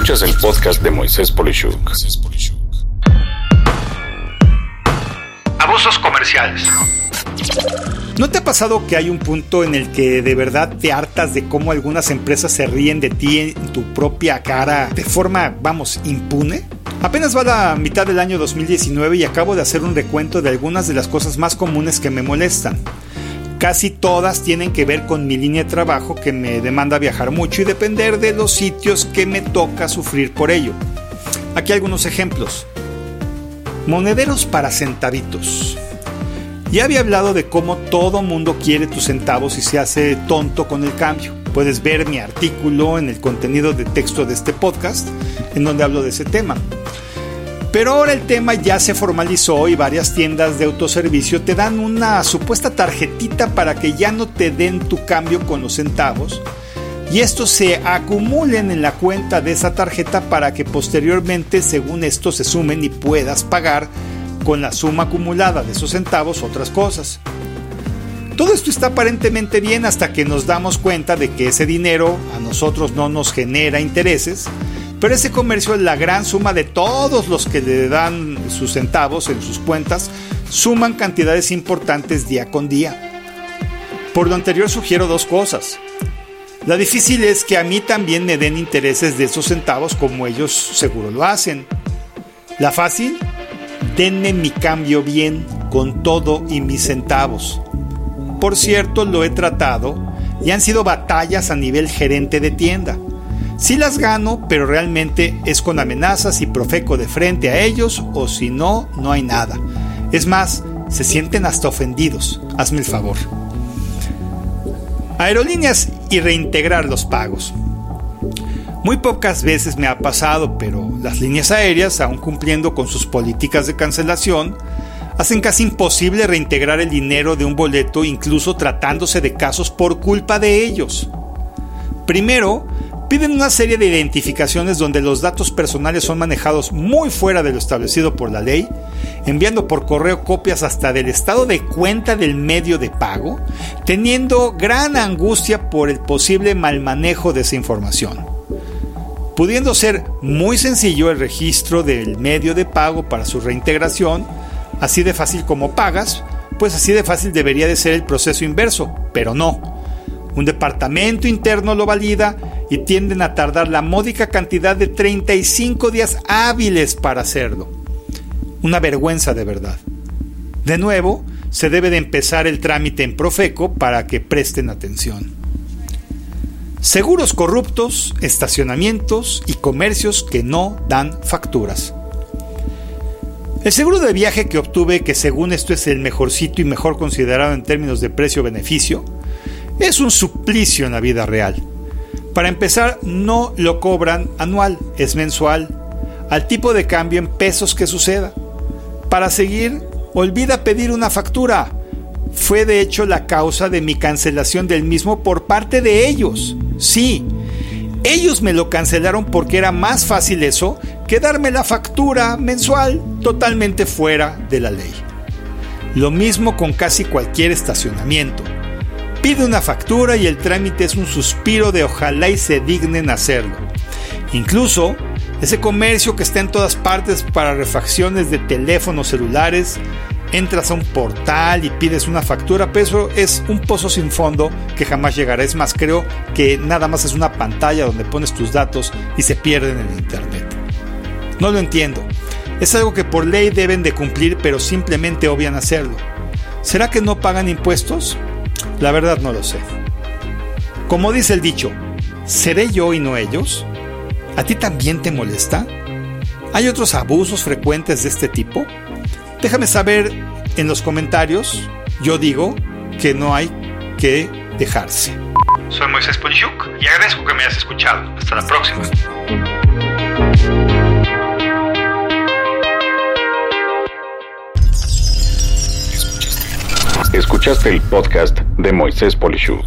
Escuchas el podcast de Moisés Polishuk. Abusos comerciales. ¿No te ha pasado que hay un punto en el que de verdad te hartas de cómo algunas empresas se ríen de ti en tu propia cara de forma, vamos, impune? Apenas va la mitad del año 2019 y acabo de hacer un recuento de algunas de las cosas más comunes que me molestan. Casi todas tienen que ver con mi línea de trabajo que me demanda viajar mucho y depender de los sitios que me toca sufrir por ello. Aquí algunos ejemplos. Monederos para centavitos. Ya había hablado de cómo todo mundo quiere tus centavos y se hace tonto con el cambio. Puedes ver mi artículo en el contenido de texto de este podcast, en donde hablo de ese tema. Pero ahora el tema ya se formalizó y varias tiendas de autoservicio te dan una supuesta tarjetita para que ya no te den tu cambio con los centavos y estos se acumulen en la cuenta de esa tarjeta para que posteriormente, según esto, se sumen y puedas pagar con la suma acumulada de esos centavos otras cosas. Todo esto está aparentemente bien hasta que nos damos cuenta de que ese dinero a nosotros no nos genera intereses, pero ese comercio es la gran suma de todos los que le dan sus centavos en sus cuentas, suman cantidades importantes día con día. Por lo anterior sugiero dos cosas. La difícil es que a mí también me den intereses de esos centavos como ellos seguro lo hacen. La fácil denme mi cambio bien con todo y mis centavos. Por cierto, lo he tratado y han sido batallas a nivel gerente de tienda. Sí las gano, pero realmente es con amenazas y profeco de frente a ellos o si no, no hay nada. Es más, se sienten hasta ofendidos. Hazme el favor. Aerolíneas y reintegrar los pagos. Muy pocas veces me ha pasado, pero las líneas aéreas, aun cumpliendo con sus políticas de cancelación, hacen casi imposible reintegrar el dinero de un boleto incluso tratándose de casos por culpa de ellos. Primero, piden una serie de identificaciones donde los datos personales son manejados muy fuera de lo establecido por la ley, enviando por correo copias hasta del estado de cuenta del medio de pago, teniendo gran angustia por el posible mal manejo de esa información pudiendo ser muy sencillo el registro del medio de pago para su reintegración, así de fácil como pagas, pues así de fácil debería de ser el proceso inverso, pero no. Un departamento interno lo valida y tienden a tardar la módica cantidad de 35 días hábiles para hacerlo. Una vergüenza de verdad. De nuevo, se debe de empezar el trámite en Profeco para que presten atención. Seguros corruptos, estacionamientos y comercios que no dan facturas. El seguro de viaje que obtuve, que según esto es el mejor sitio y mejor considerado en términos de precio-beneficio, es un suplicio en la vida real. Para empezar, no lo cobran anual, es mensual, al tipo de cambio en pesos que suceda. Para seguir, olvida pedir una factura. Fue de hecho la causa de mi cancelación del mismo por parte de ellos. Sí, ellos me lo cancelaron porque era más fácil eso que darme la factura mensual totalmente fuera de la ley. Lo mismo con casi cualquier estacionamiento. Pide una factura y el trámite es un suspiro de ojalá y se dignen hacerlo. Incluso ese comercio que está en todas partes para refacciones de teléfonos celulares entras a un portal y pides una factura, pero eso es un pozo sin fondo que jamás llegará. Es más, creo que nada más es una pantalla donde pones tus datos y se pierden en Internet. No lo entiendo. Es algo que por ley deben de cumplir, pero simplemente obvian hacerlo. ¿Será que no pagan impuestos? La verdad no lo sé. Como dice el dicho, ¿seré yo y no ellos? ¿A ti también te molesta? ¿Hay otros abusos frecuentes de este tipo? Déjame saber en los comentarios. Yo digo que no hay que dejarse. Soy Moisés Polishuk y agradezco que me hayas escuchado. Hasta la próxima. Escuchaste el podcast de Moisés Polishuk.